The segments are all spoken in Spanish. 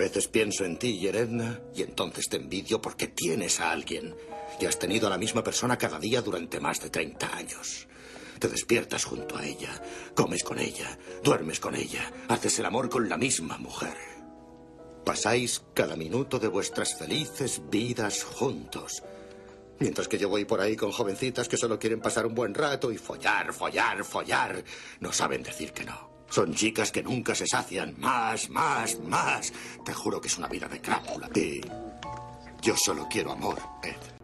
veces pienso en ti, Yeredna, y entonces te envidio porque tienes a alguien y has tenido a la misma persona cada día durante más de 30 años. Te despiertas junto a ella, comes con ella, duermes con ella, haces el amor con la misma mujer. Pasáis cada minuto de vuestras felices vidas juntos. Mientras que yo voy por ahí con jovencitas que solo quieren pasar un buen rato y follar, follar, follar. No saben decir que no. Son chicas que nunca se sacian. Más, más, más. Te juro que es una vida de crápula. Y yo solo quiero amor, Ed.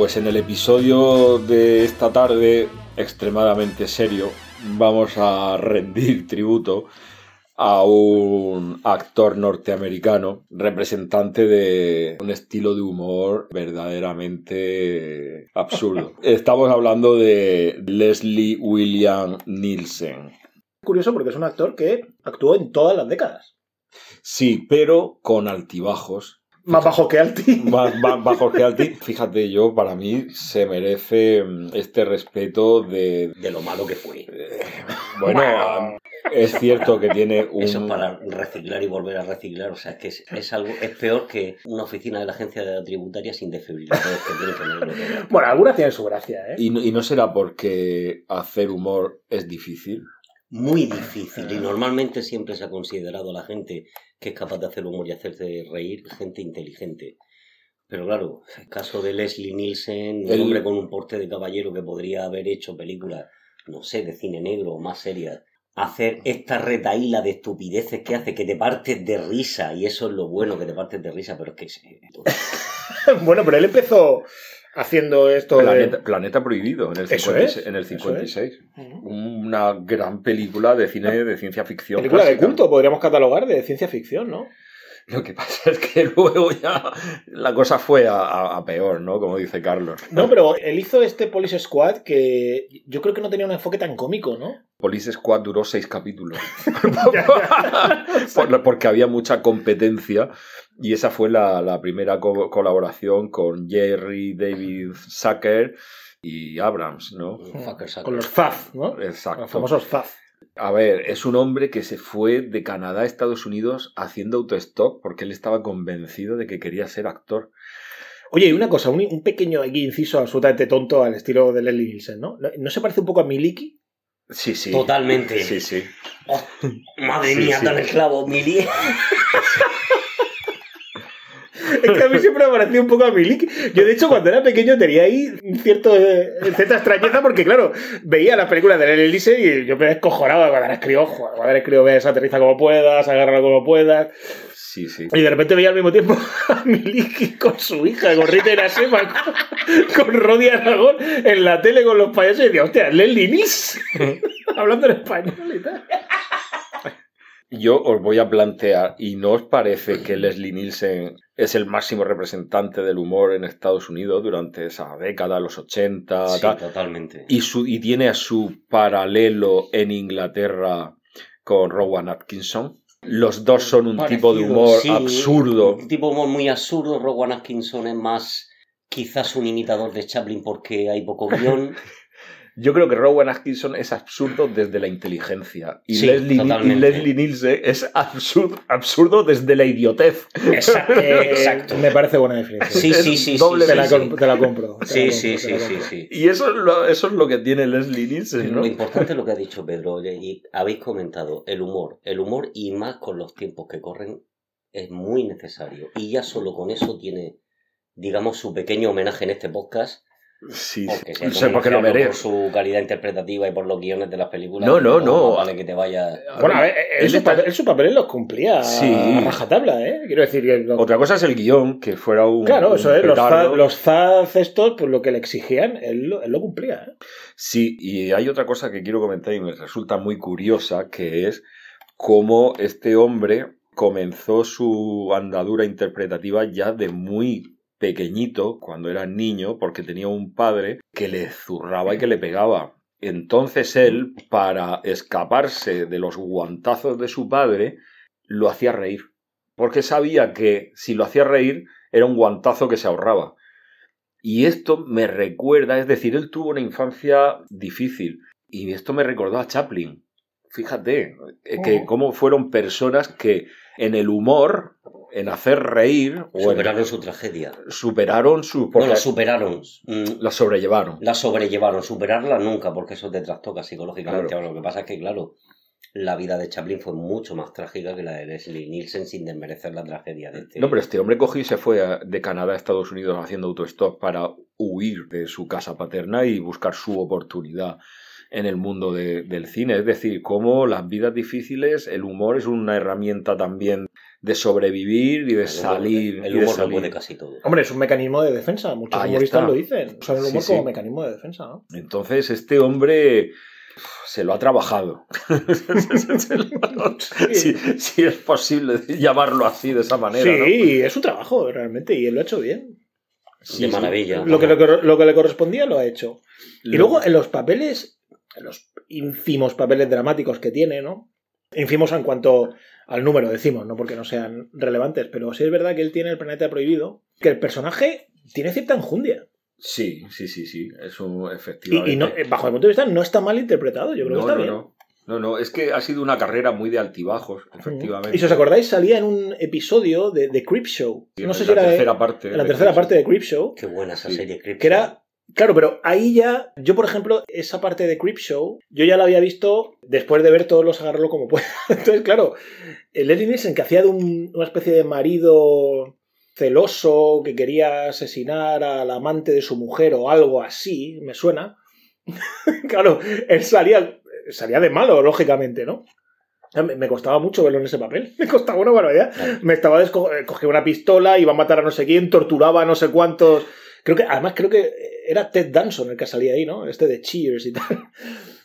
Pues en el episodio de esta tarde, extremadamente serio, vamos a rendir tributo a un actor norteamericano, representante de un estilo de humor verdaderamente absurdo. Estamos hablando de Leslie William Nielsen. Curioso porque es un actor que actuó en todas las décadas. Sí, pero con altibajos más bajo que Alti. Más, bajo que Alti. Fíjate, yo, para mí, se merece mm, este respeto de... De lo malo que fue. Bueno, es cierto que tiene un... Eso para reciclar y volver a reciclar, o sea, que es, algo... Es peor que una oficina de la agencia tributaria sin desfibriladores que tiene que Bueno, algunas tienen su gracia, ¿eh? ¿Y y no será porque hacer humor es difícil? Muy difícil y normalmente siempre se ha considerado a la gente que es capaz de hacer humor y hacerse reír gente inteligente. Pero claro, el caso de Leslie Nielsen, un hombre con un porte de caballero que podría haber hecho películas, no sé, de cine negro o más serias, hacer esta retaíla de estupideces que hace que te partes de risa, y eso es lo bueno, que te partes de risa, pero es que... bueno, pero él empezó haciendo esto Planeta, Planeta Prohibido, en el, en el 56. Una gran película de cine de ciencia ficción. Película de culto, podríamos catalogar de ciencia ficción, ¿no? Lo que pasa es que luego ya la cosa fue a, peor, ¿no? Como dice Carlos. No, pero él hizo este Police Squad que yo creo que no tenía un enfoque tan cómico, ¿no? Police Squad duró seis capítulos. Porque había mucha competencia y esa fue la, primera colaboración con Jerry David Zucker y Abrams, ¿no? Con los Zaz, ¿no? Exacto. Los famosos Zaz. A ver, es un hombre que se fue de Canadá a Estados Unidos haciendo autostop porque él estaba convencido de que quería ser actor. Oye, y una cosa, un, pequeño inciso absolutamente tonto al estilo de Leslie Nielsen, ¿no? ¿No se parece un poco a Miliki? Sí, sí. Totalmente. Sí, sí. Oh, madre mía, tan esclavo, Miliki. Es que a mí siempre me pareció un poco a Milik. Yo, de hecho, cuando era pequeño tenía ahí cierto, eh, cierta extrañeza porque, claro, veía las películas de Lenny Elise y yo me descojonaba cuando era escribo, cuando era escribo, ves, aterriza como puedas, agárralo como puedas. Sí, sí. Y de repente veía al mismo tiempo a Miliki con su hija, con Rita Irasema, con, con Rodi Aragón en la tele con los payasos y decía, hostia, Leslie Nielsen hablando en español y tal yo os voy a plantear, ¿y no os parece que Leslie Nielsen es el máximo representante del humor en Estados Unidos durante esa década, los 80? Sí, totalmente. Y, su, y tiene a su paralelo en Inglaterra con Rowan Atkinson. Los dos son un tipo de humor absurdo. Un tipo de humor muy absurdo. Rowan Atkinson es más quizás un imitador de Chaplin porque hay poco guion. Yo creo que Rowan Atkinson es absurdo desde la inteligencia y, Leslie, Nielsen es absurdo, absurdo desde la idiotez. Exacto, Me parece buena definición. Sí, sí, sí. Doble te, la, compro. sí, sí, sí, sí, Y eso es, lo, eso es lo que tiene Leslie Nielsen. Lo importante es lo que ha dicho Pedro y habéis comentado, el humor. El humor y más con los tiempos que corren es muy necesario. Y ya solo con eso tiene digamos, su pequeño homenaje en este podcast. Sí, Porque sí. se No sé por qué lo veré. por su calidad interpretativa y por los guiones de las películas. No, no, no. Vale que te vaya. Bueno, a ver, él, él su, papel, él su papel los cumplía Sí. a rajatabla, ¿eh? Quiero decir que... lo- Otra cosa es el guion, que fuera un. Claro, un eso es, los, petardo. Zaz- los Zaz estos, pues lo que le exigían, él, lo- él lo cumplía, ¿eh? Sí, y hay otra cosa que quiero comentar y me resulta muy curiosa, que es cómo este hombre comenzó su andadura interpretativa ya de muy pequeñito, cuando era niño, porque tenía un padre que le zurraba y que le pegaba. Entonces él, para escaparse de los guantazos de su padre, lo hacía reír. Porque sabía que si lo hacía reír era un guantazo que se ahorraba. Y esto me recuerda, es decir, él tuvo una infancia difícil. Y esto me recordó a Chaplin. Fíjate, eh, que Oh. cómo fueron personas que en el humor, en hacer reír, o en- Superaron su tragedia. superaron su... No, la superaron. Mm, la sobrellevaron. La sobrellevaron. Superarla nunca, porque eso te trastoca psicológicamente. Claro. Ahora, lo que pasa es que, claro, la vida de Chaplin fue mucho más trágica que la de Leslie Nielsen sin desmerecer la tragedia de este. No, pero este hombre cogió y se fue de Canadá a Estados Unidos haciendo autostop para huir de su casa paterna y buscar su oportunidad en el mundo de- del cine. Es decir, cómo las vidas difíciles, el humor es una herramienta también de sobrevivir y de El humor- salir. El y de humor lo salir. puede casi todo. Hombre, es un mecanismo de defensa, muchos Ahí humoristas está. lo dicen. Usan el humor sí. como mecanismo de defensa, ¿no? Entonces, este hombre se lo ha trabajado. si, si es posible llamarlo así, de esa manera. ¿no? sí, es su trabajo, realmente, y él lo ha hecho bien. Sí, de sí. maravilla. Lo que, le cor- lo que le correspondía lo ha hecho. Y Lo- luego en los papeles, en los ínfimos papeles dramáticos que tiene, ¿no? Ínfimos en cuanto al número, decimos, no porque no sean relevantes, pero sí es verdad que él tiene el planeta prohibido, que el personaje tiene cierta enjundia. Sí, sí, sí, sí. Eso Y, efectivamente. y no, eh, bajo mi punto de vista no está mal interpretado, yo creo no, que está no, bien. no. No, no, es que ha sido una carrera muy de altibajos, efectivamente. Y si os acordáis, salía en un episodio de, de Creep Show. Sí, No sé si la era de- tercera parte. en la de tercera Creep parte de Creep Show. Qué buena esa Sí. serie Creep Que era. Claro, pero ahí ya. Yo, por ejemplo, esa parte de Creep Show, yo ya la había visto después de ver todos los agarrarlo como pueda. Entonces, claro, el Leslie Nielsen que hacía de un- una especie de marido celoso que quería asesinar al amante de su mujer o algo así, me suena. claro, él salía, salía de malo, lógicamente, ¿no? Me costaba mucho verlo en ese papel. Me costaba una barbaridad. Me estaba eh, cogía una pistola, iba a matar a no sé quién, torturaba a no sé cuántos. Creo que, además, creo que era Ted Danson el que salía ahí, ¿no? Este de Cheers y tal.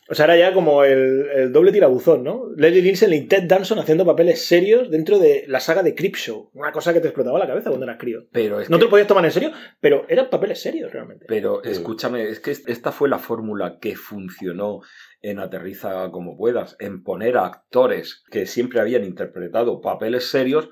O sea, era ya como el, el doble tirabuzón, ¿no? Leslie Nielsen y Ted Danson haciendo papeles serios dentro de la saga de Creep Show. Una cosa que te explotaba la cabeza cuando eras crío. Pero es No que- te lo podías tomar en serio, pero eran papeles serios realmente. Pero escúchame, es que esta fue la fórmula que funcionó en Aterriza como puedas, en poner a actores que siempre habían interpretado papeles serios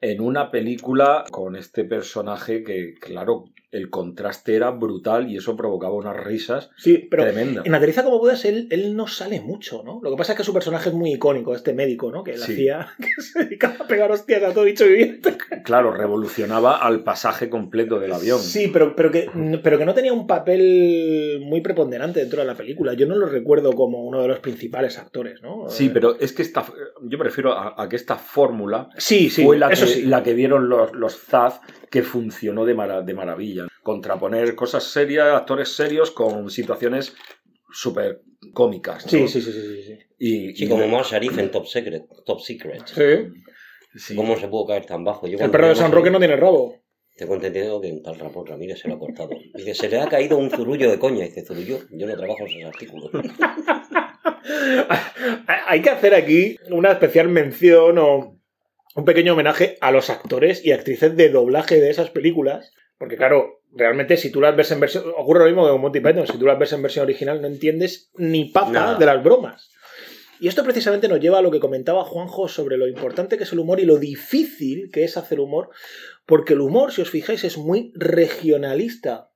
en una película con este personaje que, claro, el contraste era brutal y eso provocaba unas risas Sí, pero tremendas. en Aterriza como puedas, él, él no sale mucho, ¿no? Lo que pasa es que su personaje es muy icónico, este médico, ¿no? Que él Sí. hacía, que se dedicaba a pegar hostias a todo bicho viviente. Claro, revolucionaba al pasaje completo del avión. Sí, pero, pero, que, pero que no tenía un papel muy preponderante dentro de la película. Yo no lo recuerdo como uno de los principales actores, ¿no? Sí, pero es que esta, yo prefiero a, a que esta fórmula Sí, sí, fue la que, sí. la que vieron los, los Zaz que funcionó de, mara- de maravilla. Contraponer cosas serias, actores serios con situaciones súper cómicas. ¿no? Sí, sí, sí, sí, sí. Y, Sí, y- como Mar Sharif en Top Secret. Top Secret. Sí. sí. ¿Cómo se pudo caer tan bajo? Yo El perro de San Roque no tiene rabo. Tengo entendido que un tal Ramón Ramírez se lo ha cortado. Dice, se le ha caído un zurullo de coña. Dice, zurullo, yo no trabajo esos artículos. Hay que hacer aquí una especial mención o un pequeño homenaje a los actores y actrices de doblaje de esas películas. Porque, claro, realmente si tú las ves en versión. Ocurre lo mismo que con Monty Python. Si tú las ves en versión original, no entiendes ni papa Nada. de las bromas. Y esto precisamente nos lleva a lo que comentaba Juanjo sobre lo importante que es el humor y lo difícil que es hacer humor. Porque el humor, si os fijáis, es muy regionalista.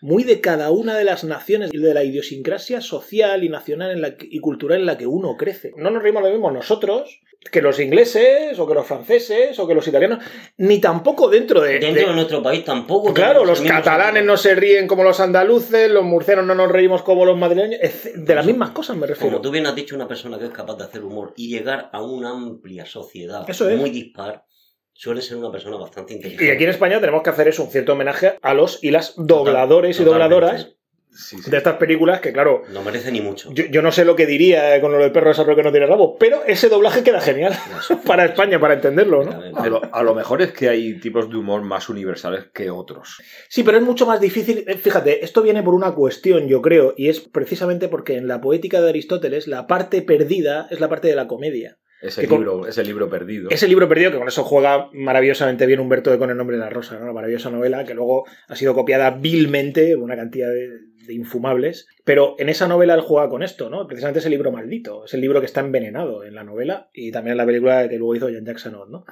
Muy de cada una de las naciones y de la idiosincrasia social y nacional en la que- y cultural en la que uno crece. No nos reímos lo mismo nosotros que los ingleses o que los franceses o que los italianos, ni tampoco dentro de... Dentro de- de nuestro país tampoco. Claro, los catalanes no se ríen como los andaluces, los murcianos no nos reímos como los madrileños, de las mismas cosas me refiero. Como tú bien has dicho, una persona que es capaz de hacer humor y llegar a una amplia sociedad Eso es. muy dispar, suele ser una persona bastante inteligente. Y aquí en España tenemos que hacer eso, un cierto homenaje a los y las dobladores y dobladoras Sí, sí. de estas películas que, claro, No merece ni mucho. yo, yo no sé lo que diría con lo del perro ese que no tiene rabo, pero ese doblaje queda genial para España, para entenderlo, ¿no? A lo, a lo mejor es que hay tipos de humor más universales que otros. Sí, pero es mucho más difícil. eh, Fíjate, esto viene por una cuestión, yo creo, y es precisamente porque en la poética de Aristóteles la parte perdida es la parte de la comedia. Ese Que con- libro, ese libro perdido. Ese libro perdido, que con eso juega maravillosamente bien Humberto de con el nombre de la rosa, ¿no? La maravillosa novela, que luego ha sido copiada vilmente, una cantidad de infumables. Pero en esa novela él juega con esto, ¿no? Precisamente es el libro maldito, es el libro que está envenenado en la novela y también en la película que luego hizo John Jackson, ¿no?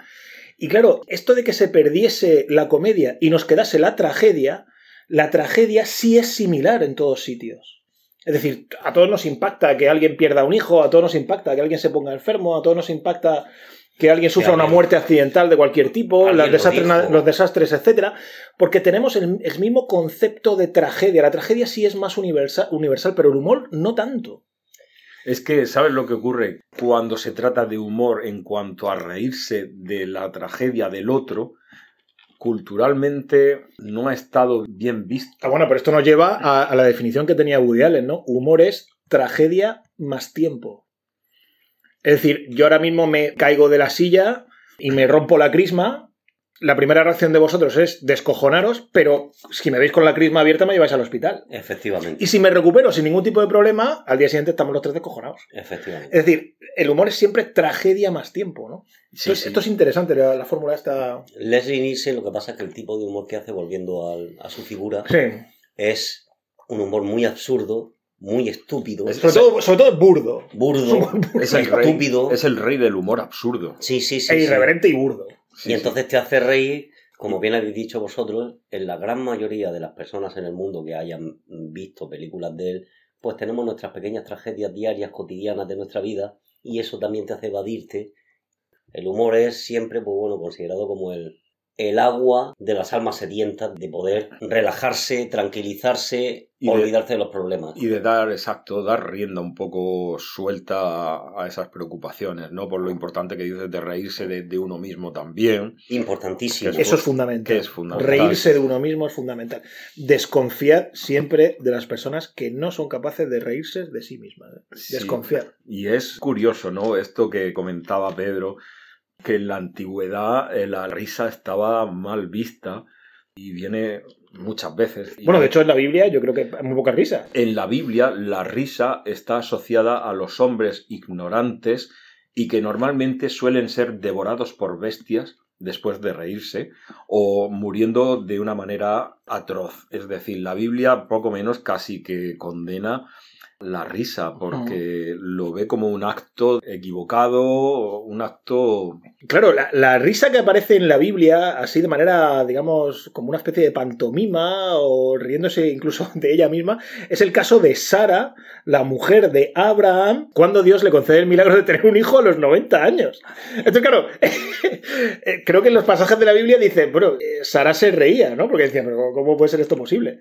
Y claro, esto de que se perdiese la comedia y nos quedase la tragedia, la tragedia sí es similar en todos sitios. Es decir, a todos nos impacta que alguien pierda un hijo, a todos nos impacta que alguien se ponga enfermo, a todos nos impacta que alguien sufra una muerte accidental de cualquier tipo, los lo desastres, los desastres, etcétera, porque tenemos el, el mismo concepto de tragedia. La tragedia sí es más universal, universal, pero el humor no tanto. Es que, ¿sabes lo que ocurre? Cuando se trata de humor en cuanto a reírse de la tragedia del otro, culturalmente no ha estado bien visto. Ah, bueno, pero esto nos lleva a, a la definición que tenía Woody Allen, ¿no? Humor es tragedia más tiempo. Es decir, yo ahora mismo me caigo de la silla y me rompo la crisma. La primera reacción de vosotros es descojonaros, pero si me veis con la crisma abierta me lleváis al hospital. Efectivamente. Y si me recupero sin ningún tipo de problema, al día siguiente estamos los tres descojonados. Efectivamente. Es decir, el humor es siempre tragedia más tiempo, ¿no? Sí, Entonces, sí. Esto es interesante, la, la fórmula está... Leslie Nielsen, lo que pasa es que el tipo de humor que hace, volviendo al- a su figura, Sí. es un humor muy absurdo, muy estúpido, Es- Sobre todo, sobre todo es burdo. burdo, Es el, rey, estúpido. es el rey del humor absurdo. Sí, sí, sí. e sí. irreverente y burdo. Sí, y entonces te hace reír, como bien habéis dicho vosotros, en la gran mayoría de las personas en el mundo que hayan visto películas de él, pues tenemos nuestras pequeñas tragedias diarias, cotidianas de nuestra vida, y eso también te hace evadirte. El humor es siempre, pues bueno, considerado como el, el agua de las almas sedientas, de poder relajarse, tranquilizarse, Y olvidarse de los problemas. Y de dar, exacto, dar rienda un poco suelta a, a esas preocupaciones, ¿no? Por lo importante que dices de reírse de, de uno mismo también, Importantísimo. Eso Eso es fundamental. que es fundamental. Reírse de uno mismo es fundamental. Desconfiar siempre de las personas que no son capaces de reírse de sí mismas. ¿eh? Sí. Desconfiar. Y es curioso, ¿no? Esto que comentaba Pedro, que en la antigüedad eh, la risa estaba mal vista y viene muchas veces. Bueno, de hecho, en la Biblia yo creo que hay muy poca risa. En la Biblia la risa está asociada a los hombres ignorantes y que normalmente suelen ser devorados por bestias después de reírse o muriendo de una manera atroz. Es decir, la Biblia poco menos casi que condena la risa porque lo ve como un acto equivocado, un acto... Claro, la, la risa que aparece en la Biblia, así de manera, digamos, como una especie de pantomima o riéndose incluso de ella misma, es el caso de Sara, la mujer de Abraham, cuando Dios le concede el milagro de tener un hijo a los 90 años. Entonces, claro, eh, creo que en los pasajes de la Biblia dice, bueno, eh, Sara se reía, ¿no? Porque decía, pero ¿cómo puede ser esto posible?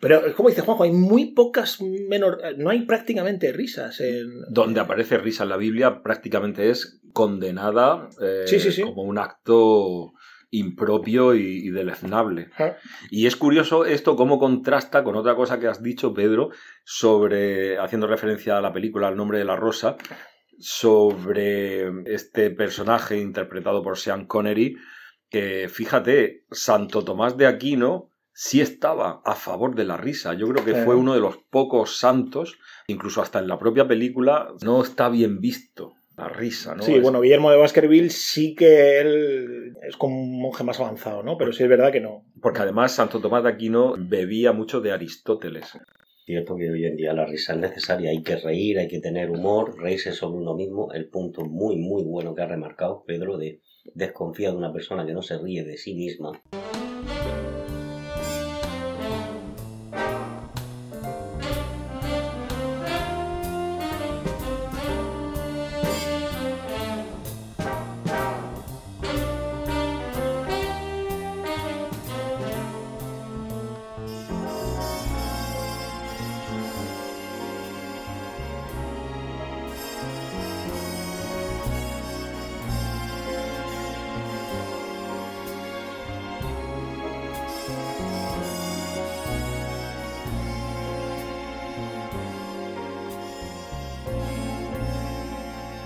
Pero, es como dice Juanjo, hay muy pocas menor, no hay prácticamente risas en... Donde aparece risa en la Biblia prácticamente es condenada eh, Sí, sí, sí. como un acto impropio y, y deleznable. Ajá. Y es curioso esto cómo contrasta con otra cosa que has dicho, Pedro, sobre, haciendo referencia a la película El nombre de la rosa, sobre este personaje interpretado por Sean Connery, que fíjate, Santo Tomás de Aquino sí estaba a favor de la risa. Yo creo que Claro. fue uno de los pocos santos, incluso hasta en la propia película, no está bien visto la risa, ¿no? Sí, Es- bueno, Guillermo de Baskerville sí que él es como un monje más avanzado, ¿no? Pero sí es verdad que no. Porque además Santo Tomás de Aquino bebía mucho de Aristóteles. Cierto que hoy en día la risa es necesaria, hay que reír, hay que tener humor, reírse sobre uno mismo. El punto muy, muy bueno que ha remarcado Pedro de desconfía de una persona que no se ríe de sí misma.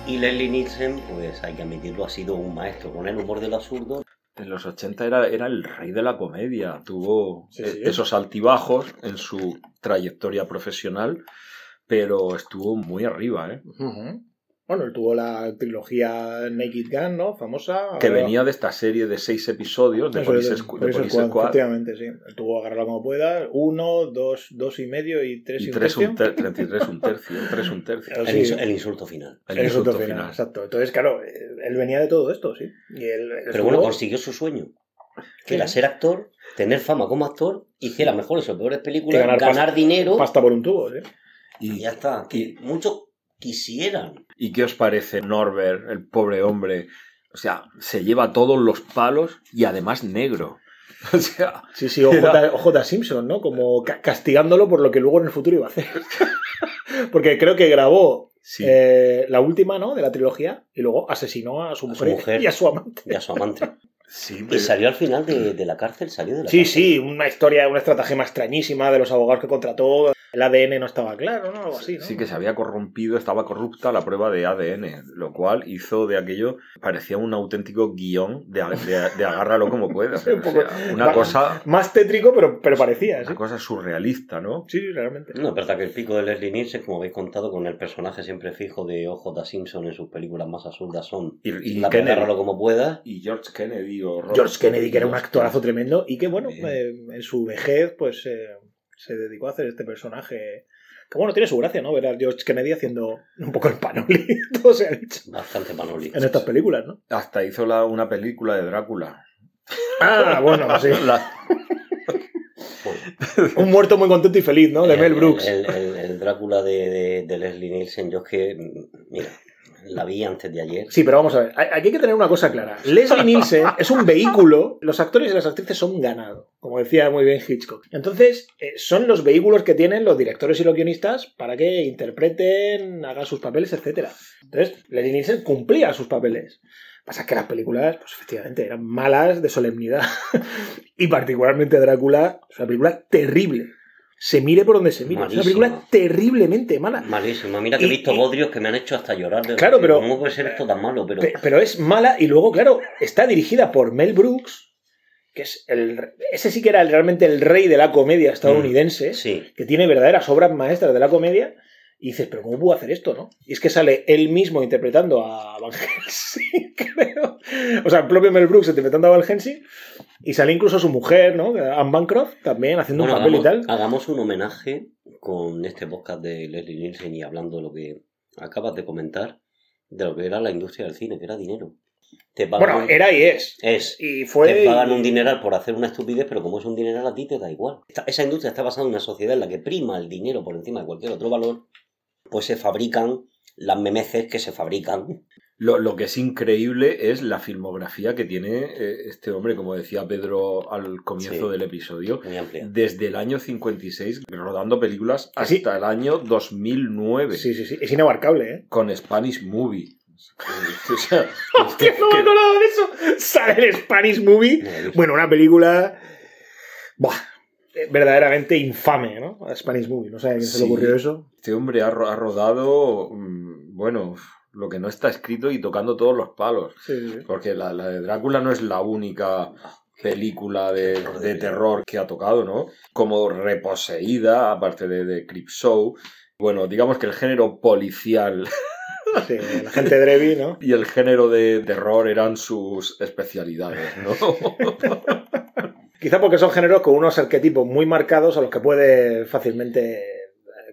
Y Leslie Nielsen, pues hay que admitirlo, ha sido un maestro con el humor del absurdo. En los 80 era, era el rey de la comedia. Tuvo Sí, sí. eh, esos altibajos en su trayectoria profesional, pero estuvo muy arriba, ¿eh? Ujú. Bueno, él tuvo la trilogía Naked Gun, ¿no? Famosa. Que Ahora- venía de esta serie de seis episodios de Police, Squad, Efectivamente, sí. Él tuvo agarrarla como pueda. Uno, dos, dos y medio y tres y, y un tres tercio. un ter- 33 un tercio, tres un tercio. El, sí. el insulto final. El El insulto insulto final, final. exacto. Entonces, claro, él venía de todo esto, sí. Y él, él Pero bueno, consiguió su sueño. Que era ser actor, tener fama como actor, hiciera mejores o peores películas, ganar ganar, pasta- dinero pasta por un tubo, sí. y Y, ya está. Que muchos quisieran. ¿Y qué os parece Norbert, el pobre hombre? O sea, se lleva todos los palos y además negro. O sea, Sí, sí, OJ, OJ Simpson, ¿no? Como ca- castigándolo por lo que luego en el futuro iba a hacer. Porque creo que grabó sí. eh, la última, ¿no? De la trilogía y luego asesinó a su, A su mujer, mujer. y a su amante. Y a su amante. sí, Y salió al final de, de la cárcel, salió de la Sí, cárcel. sí, una historia, una estratagema extrañísima de los abogados que contrató. El ADN no estaba claro, ¿no? Algo así, ¿no? Sí que se había corrompido, estaba corrupta la prueba de ADN, lo cual hizo de aquello, parecía un auténtico guion de, de- de agárralo como puedas. Sí, un O poco- sea, una Va- cosa, Más tétrico, pero, pero parecía, ¿sí? una cosa surrealista, ¿no? Sí, realmente. No, verdad que el pico de Leslie Nielsen, como habéis contado, con el personaje siempre fijo de OJ Simpson en sus películas más absurdas son Y, y La Kennedy, agárralo como puedas. y George Kennedy o Robert- George Kennedy, que era un actorazo tremendo y que, bueno, eh, en su vejez, pues eh, se dedicó a hacer este personaje. Que, bueno, tiene su gracia, ¿no? Ver a George Kennedy haciendo un poco el panoli, todo se ha dicho, Bastante manolito. en estas películas, ¿no? Hasta hizo la- una película de Drácula. Ah, bueno, sí. La- Un muerto muy contento y feliz, ¿no? De El- Mel Brooks. El, el- el Drácula de, de- de Leslie Nielsen, yo es que, mira, la vi antes de ayer. Sí, pero vamos a ver, aquí hay que tener una cosa clara. Leslie Nielsen es un vehículo, los actores y las actrices son ganado, como decía muy bien Hitchcock. Entonces, eh, son los vehículos que tienen los directores y los guionistas para que interpreten, hagan sus papeles, etc. Entonces, Leslie Nielsen cumplía sus papeles. Pasa que las películas, pues efectivamente, eran malas de solemnidad. y particularmente Drácula, es una película terrible. Se mire por donde se mire. Es una película terriblemente mala. Malísima. Mira que he Y- visto y- bodrios que me han hecho hasta llorar. de- Claro, pero- ¿Cómo puede ser esto tan malo? Pero Pe- Pero es mala y luego, claro, está dirigida por Mel Brooks, que es el. Ese sí que era el- realmente el rey de la comedia estadounidense, sí. que tiene verdaderas obras maestras de la comedia. Y dices, pero ¿cómo pudo hacer esto, no? Y es que sale él mismo interpretando a Van Helsing, creo. O sea, el propio Mel Brooks interpretando a Van Helsing. Y sale incluso su mujer, ¿no? Anne Bancroft, también haciendo Bueno, un papel hagamos, y tal. hagamos un homenaje con este podcast de Leslie Nielsen y hablando de lo que acabas de comentar, de lo que era la industria del cine, que era dinero. Te pagan Bueno, un- era y es. es. Y fue. Te pagan y- un dineral por hacer una estupidez, pero como es un dineral a ti te da igual. Esta- esa industria está basada en una sociedad en la que prima el dinero por encima de cualquier otro valor, pues se fabrican las memeces que se fabrican. Lo, lo que es increíble es la filmografía que tiene eh, este hombre, como decía Pedro al comienzo Sí. del episodio, Muy desde el año 56, rodando películas ¿Ah, sí? hasta el año 2009, Sí, sí, sí. Es inabarcable, ¿eh? con Spanish Movie. O sea, ¡Hostia, no me acordaba de eso! Sale el Spanish Movie. No. Bueno, una película. Buah, verdaderamente infame, ¿no? A Spanish Movie. No sé a quién se le ocurrió eso. Este hombre ha, ro- ha rodado, mm, bueno, lo que no está escrito y tocando todos los palos. Sí, sí, sí. Porque la, la de Drácula no es la única película de, Terror de de- terror que ha tocado, ¿no? Como Reposeída, aparte de, de Creepshow. Bueno, digamos que el género policial Sí, la gente Drevi, ¿no? y el género de terror eran sus especialidades, ¿no? Quizá porque son géneros con unos arquetipos muy marcados a los que puede fácilmente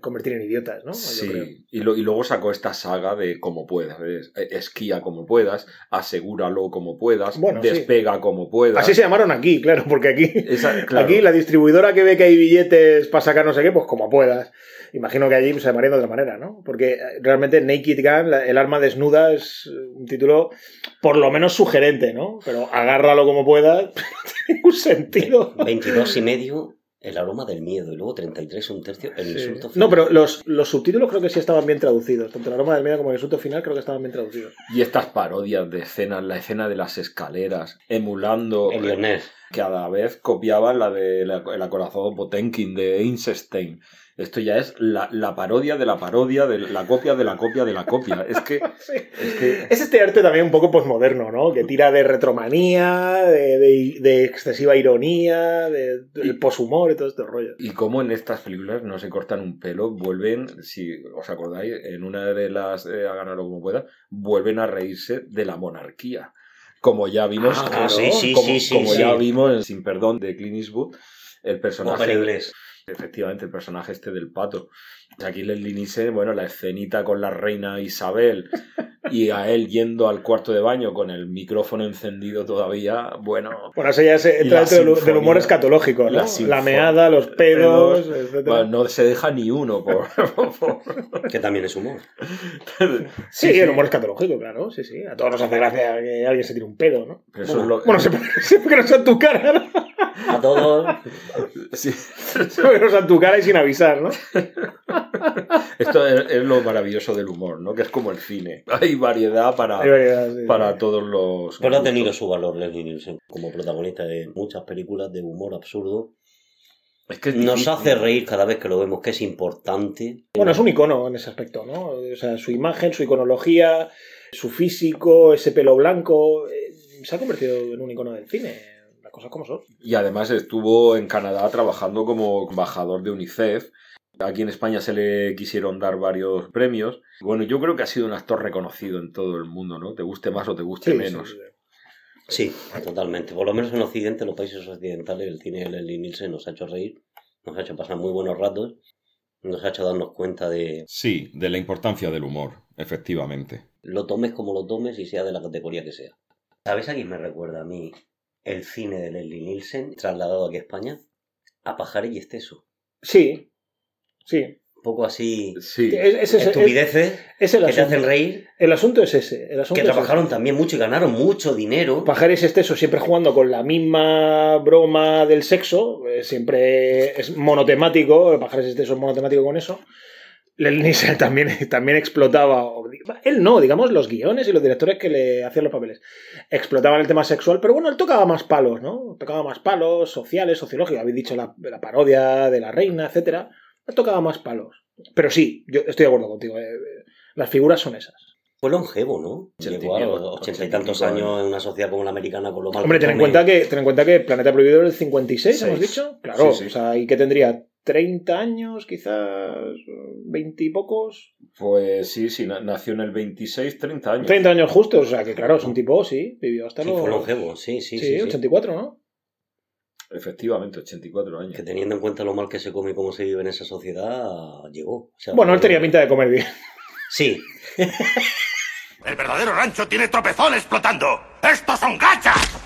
convertir en idiotas, ¿no? Yo creo. Sí, y, lo- y luego sacó esta saga de como puedas, ¿ves? Eh, esquía como puedas, asegúralo como puedas, Bueno, sí. despega como puedas. Así se llamaron aquí, claro, porque aquí, Esa- claro. aquí la distribuidora que ve que hay billetes para sacar no sé qué, pues como puedas. Imagino que allí se llamaría de otra manera, ¿no? Porque eh, realmente Naked Gun, el arma desnuda, es eh, un título por lo menos sugerente, ¿no? Pero agárralo como puedas, tiene un sentido. 22 y medio, el aroma del miedo. Y luego 33, un tercio, el Sí. insulto. No, final. pero los, los subtítulos creo que sí estaban bien traducidos. Tanto el aroma del miedo como el insulto final creo que estaban bien traducidos. Y estas parodias de escenas, la escena de las escaleras, emulando El Lionel. cada vez copiaban la de el acorazado Potenkin de Einstein. Esto ya es la, parodia de la parodia, de la copia de la copia de la copia. Es que, es, este arte también un poco posmoderno, ¿no? Que tira de retromanía, de, excesiva ironía, de, del poshumor y todo este rollo. Y como en estas películas no se cortan un pelo, vuelven, si os acordáis, en una de las, eh, háganlo como pueda, vuelven a reírse de la monarquía como ya vimos, ah, como, ya vimos en Sin Perdón de Clint Eastwood, el personaje. inglés. Efectivamente, el personaje este del pato. Aquí Leslie Nielsen, bueno, la escenita con la reina Isabel y a él yendo al cuarto de baño con el micrófono encendido todavía, bueno. Bueno, eso ya se entra dentro del humor escatológico, ¿no? La, meada, los pedos, Bueno, no se deja ni uno por, Que también es humor. sí, el humor escatológico, claro, sí, sí. A todos nos hace gracia que alguien se tire un pedo, ¿no? Pero eso bueno, es lo... bueno, siempre que no sea en tu cara, ¿no? A todos. Sí. Pero en tu cara y sin avisar, ¿no? Esto es, lo maravilloso del humor, ¿no? Que es como el cine. Hay variedad para, para todos los. Pero ha tenido su valor Leslie Nielsen como protagonista de muchas películas de humor absurdo. Es que Nos hace reír cada vez que lo vemos, que es importante. Bueno, es un icono en ese aspecto, ¿no? O sea, su imagen, su iconología, su físico, ese pelo blanco, eh, se ha convertido en un icono del cine. Cosas como son. Y además estuvo en Canadá trabajando como embajador de UNICEF Aquí en España se le quisieron dar varios premios. Bueno, yo creo que ha sido un actor reconocido en todo el mundo, ¿no? Te guste más o te guste menos. Sí, totalmente. Por lo menos en Occidente, en los países occidentales, el cine de Leslie Nielsen nos ha hecho reír, nos ha hecho pasar muy buenos ratos, nos ha hecho darnos cuenta de... Sí, de la importancia del humor, efectivamente. Lo tomes como lo tomes y sea de la categoría que sea. ¿Sabes a quién me recuerda a mí el cine de Leslie Nielsen trasladado aquí a España? A Pajar y Esteso. Sí, Sí. Un poco así. Sí. Es, estupideces que te hacen reír. El asunto es ese. El asunto que trabajaron también mucho y ganaron mucho dinero. Pajares Esteso siempre jugando con la misma broma del sexo. Eh, siempre es monotemático. Pajares Esteso es monotemático con eso. Nielsen también, también explotaba, él no, digamos, los guiones y los directores que le hacían los papeles explotaban el tema sexual, pero bueno, él tocaba más palos, ¿no? Tocaba más palos sociales, sociológicos, habéis dicho la, la parodia de la reina, etcétera ha tocado más palos. Pero sí, yo estoy de acuerdo contigo. Eh, las figuras son esas. Fue longevo, ¿no? Llegó a los ochenta y tantos años en una sociedad como la americana con lo mal Hombre, ten en, cuenta que, ten en cuenta que Planeta Prohibido es el 56, hemos dicho. Claro, o sea, ¿y qué tendría? ¿30 años, quizás? ¿20 y pocos? Pues sí, sí, nació en el 26, 30 años. 30 años justos, o sea que claro, es un tipo, sí, vivió hasta sí, los... fue longevo, sí, sí, sí. Sí, 84, ¿no? Efectivamente, 84 años. Que teniendo en cuenta lo mal que se come y cómo se vive en esa sociedad, llegó. bueno, él tenía pinta de comer bien. Sí. El verdadero rancho tiene tropezones explotando. ¡Estos son gachas!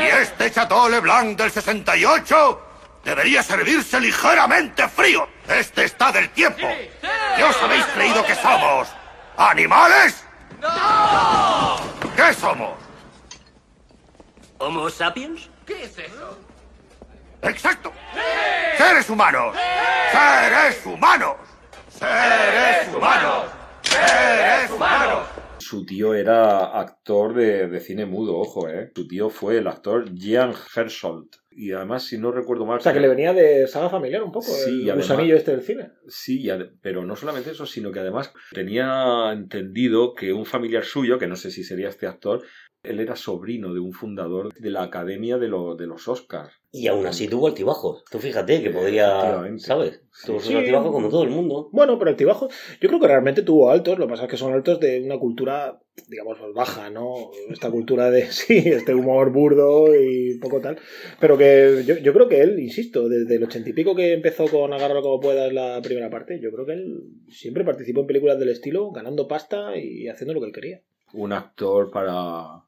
Y este Chateau Leblanc del 68 debería servirse ligeramente frío. Este está del tiempo. ¿Qué os habéis creído que somos? ¿Animales? ¡No! ¿Qué somos? ¿Homo sapiens? ¿Qué es eso? ¡Exacto! ¡Seres humanos! ¡Seres humanos! ¡Seres humanos! ¡Seres humanos! Su tío era actor de, cine mudo, ojo, ¿eh? Su tío fue el actor Jan Hersholt. Y además, si no recuerdo mal... O sea, que le venía de saga familiar un poco, sí, el gusanillo este del cine. Sí, pero no solamente eso, sino que además tenía entendido que un familiar suyo, que no sé si sería este actor, él era sobrino de un fundador de la Academia de, de los Oscars. Y aún así tuvo altibajos. Tú fíjate que podría, ¿sabes? Tuvo sí. altibajos como todo el mundo. Bueno, pero altibajos, yo creo que realmente tuvo altos. Lo que pasa es que son altos de una cultura, digamos, baja, ¿no? Esta cultura de, sí, este humor burdo y poco tal. Pero que yo, yo creo que él, insisto, desde el ochenta y pico que empezó con Agárralo como puedas la primera parte, yo creo que él siempre participó en películas del estilo, ganando pasta y haciendo lo que él quería. Un actor para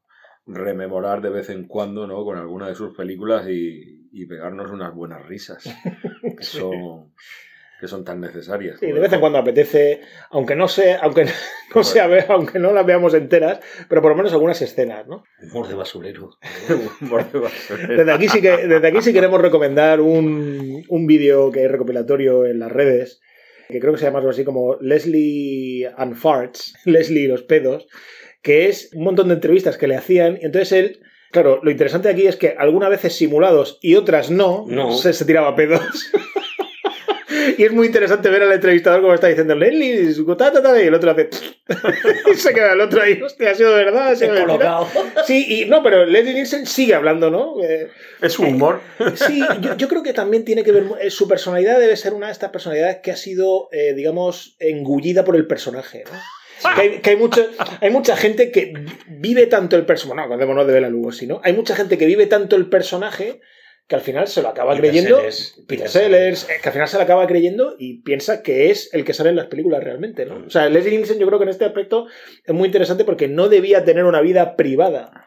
rememorar de vez en cuando, ¿no? Con alguna de sus películas y, pegarnos unas buenas risas. Que son, que son tan necesarias. Sí, de vez en cuando apetece, aunque no sé, aunque no sea, aunque no las veamos enteras, pero por lo menos algunas escenas, ¿no? Humor de basurero. Humor de basurero. Desde aquí sí que, desde aquí sí queremos recomendar un, un vídeo que es recopilatorio en las redes, que creo que se llama algo así como Leslie and Farts, Leslie y los pedos, que es un montón de entrevistas que le hacían, y entonces él Claro, lo interesante aquí es que algunas veces simulados y otras no, No. Se, se tiraba pedos. y es muy interesante ver al entrevistador como está diciendo ta", y el otro hace. y se queda el otro ahí, hostia, ha sido verdad. Ha sido mentira". Descolocado. Sí, y no, pero Leslie Nielsen sigue hablando, ¿no? Eh, Es su humor. Sí, yo, yo creo que también tiene que ver. eh, Su personalidad debe ser una de estas personalidades que ha sido, eh, digamos, engullida por el personaje. ¿no? Que, hay, que hay, mucho, hay mucha gente que vive tanto el personaje. No, acordémonos de Bela Lugosi, ¿no? Hay mucha gente que vive tanto el personaje que al final se lo acaba Peter creyendo. Sellers. Peter Sellers, eh, que al final se lo acaba creyendo y piensa que es el que sale en las películas realmente, ¿no? O sea, Leslie Nielsen yo creo que en este aspecto es muy interesante porque no debía tener una vida privada.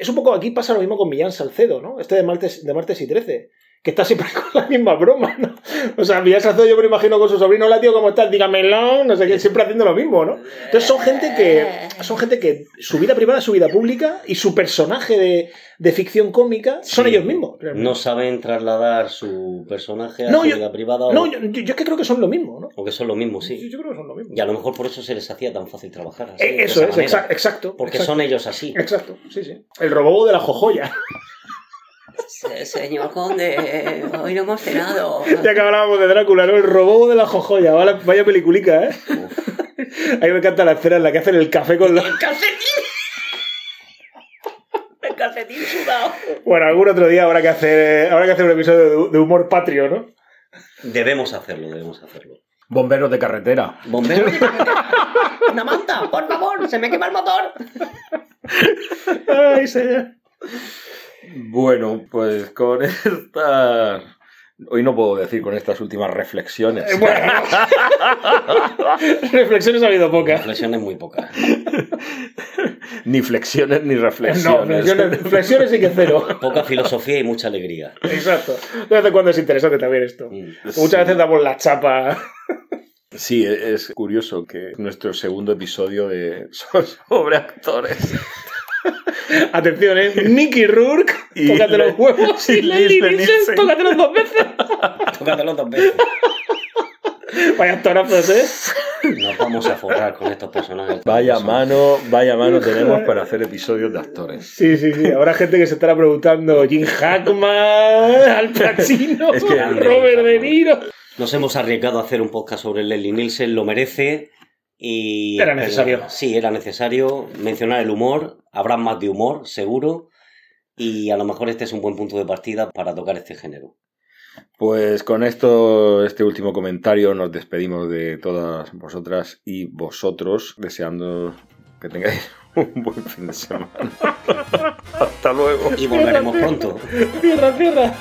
Es un poco, aquí pasa lo mismo con Millán Salcedo, ¿no? Este de martes, de martes y 13, que está siempre con la misma broma, ¿no? O sea, Salcedo yo me imagino con su sobrino, hola tío, ¿cómo estás? Dígamelo, no sé qué, siempre haciendo lo mismo, ¿no? Entonces son gente que, son gente que su vida privada su vida pública y su personaje de, de ficción cómica son Sí. ellos mismos. realmente. No saben trasladar su personaje a No, su yo- vida privada o, No, yo, yo- yo es que creo que son lo mismo, ¿no? o que son lo mismo, Sí, sí. yo creo que son lo mismo. Y a lo mejor por eso se les hacía tan fácil trabajar. así, Eh, Eso es, manera. exacto. Porque exacto. son ellos así. Exacto, sí, sí. El robobo de la jojoya. Se- Señor conde, hoy no hemos cenado. ya que hablábamos de Drácula, ¿no? El robobo de la jojoya. Vaya, vaya peliculica, ¿eh? A mí me encanta la escena en la que hacen el café con los... El calcetín. El calcetín sudado. Bueno, algún otro día habrá que hacer, habrá que hacer un episodio de, de humor patrio, ¿no? Debemos hacerlo, debemos hacerlo. Bomberos de carretera. Bombero. Una manta, por favor, se me quema el motor. Ay, señor. Bueno, pues con estas. Hoy no puedo decir con estas últimas reflexiones. Eh, Bueno. Reflexiones ha habido pocas. Reflexiones muy pocas. ni flexiones ni No, reflexiones. flexiones, flexiones sí que cero. Poca filosofía y mucha alegría. Exacto. De vez en cuando es interesante también esto. Mm. Muchas veces damos la chapa. Sí, es curioso que nuestro segundo episodio de sobre actores. Atención, ¿eh? Nicky Rourke, Y tócate los huevos. y Y Leslie Nielsen, tócatelos dos veces. Tócatelo dos veces. Vaya actorazos, ¿eh? Nos vamos a forrar con estos personajes. Vaya mano, vaya mano tenemos para hacer episodios de actores. Sí, sí, sí. Habrá gente que se estará preguntando: Jim Hackman, Al Pacino, Es que- Robert De Niro. Nos hemos arriesgado a hacer un podcast sobre Leslie Nielsen, lo merece. Y Era necesario. Sí, era necesario mencionar el humor. Habrá más de humor, seguro. Y a lo mejor este es un buen punto de partida para tocar este género. Pues con esto, este último comentario, nos despedimos de todas vosotras y vosotros, deseando que tengáis un buen fin de semana. Hasta luego. Y volveremos pronto. Cierra, cierra.